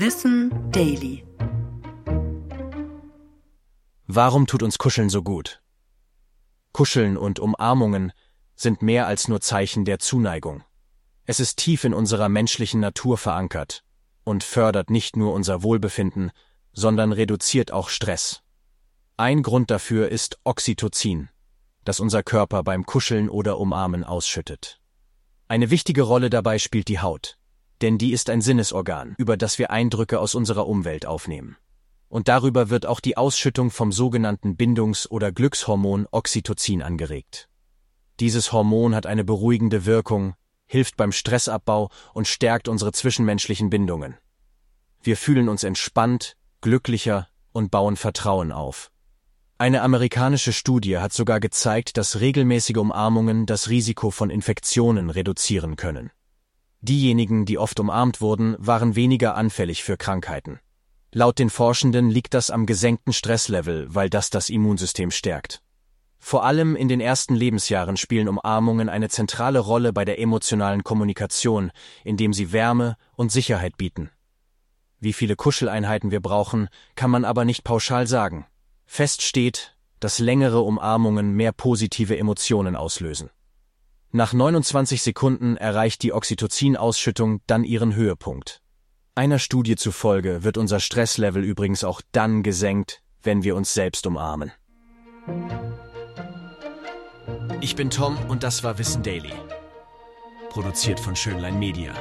Wissen Daily. Warum tut uns Kuscheln so gut? Kuscheln und Umarmungen sind mehr als nur Zeichen der Zuneigung. Es ist tief in unserer menschlichen Natur verankert und fördert nicht nur unser Wohlbefinden, sondern reduziert auch Stress. Ein Grund dafür ist Oxytocin, das unser Körper beim Kuscheln oder Umarmen ausschüttet. Eine wichtige Rolle dabei spielt die Haut, denn die ist ein Sinnesorgan, über das wir Eindrücke aus unserer Umwelt aufnehmen. Und darüber wird auch die Ausschüttung vom sogenannten Bindungs- oder Glückshormon Oxytocin angeregt. Dieses Hormon hat eine beruhigende Wirkung, hilft beim Stressabbau und stärkt unsere zwischenmenschlichen Bindungen. Wir fühlen uns entspannt, glücklicher und bauen Vertrauen auf. Eine amerikanische Studie hat sogar gezeigt, dass regelmäßige Umarmungen das Risiko von Infektionen reduzieren können. Diejenigen, die oft umarmt wurden, waren weniger anfällig für Krankheiten. Laut den Forschenden liegt das am gesenkten Stresslevel, weil das das Immunsystem stärkt. Vor allem in den ersten Lebensjahren spielen Umarmungen eine zentrale Rolle bei der emotionalen Kommunikation, indem sie Wärme und Sicherheit bieten. Wie viele Kuscheleinheiten wir brauchen, kann man aber nicht pauschal sagen. Fest steht, dass längere Umarmungen mehr positive Emotionen auslösen. Nach 29 Sekunden erreicht die Oxytocin-Ausschüttung dann ihren Höhepunkt. Einer Studie zufolge wird unser Stresslevel übrigens auch dann gesenkt, wenn wir uns selbst umarmen. Ich bin Tom und das war Wissen Daily. Produziert von Schönlein Media.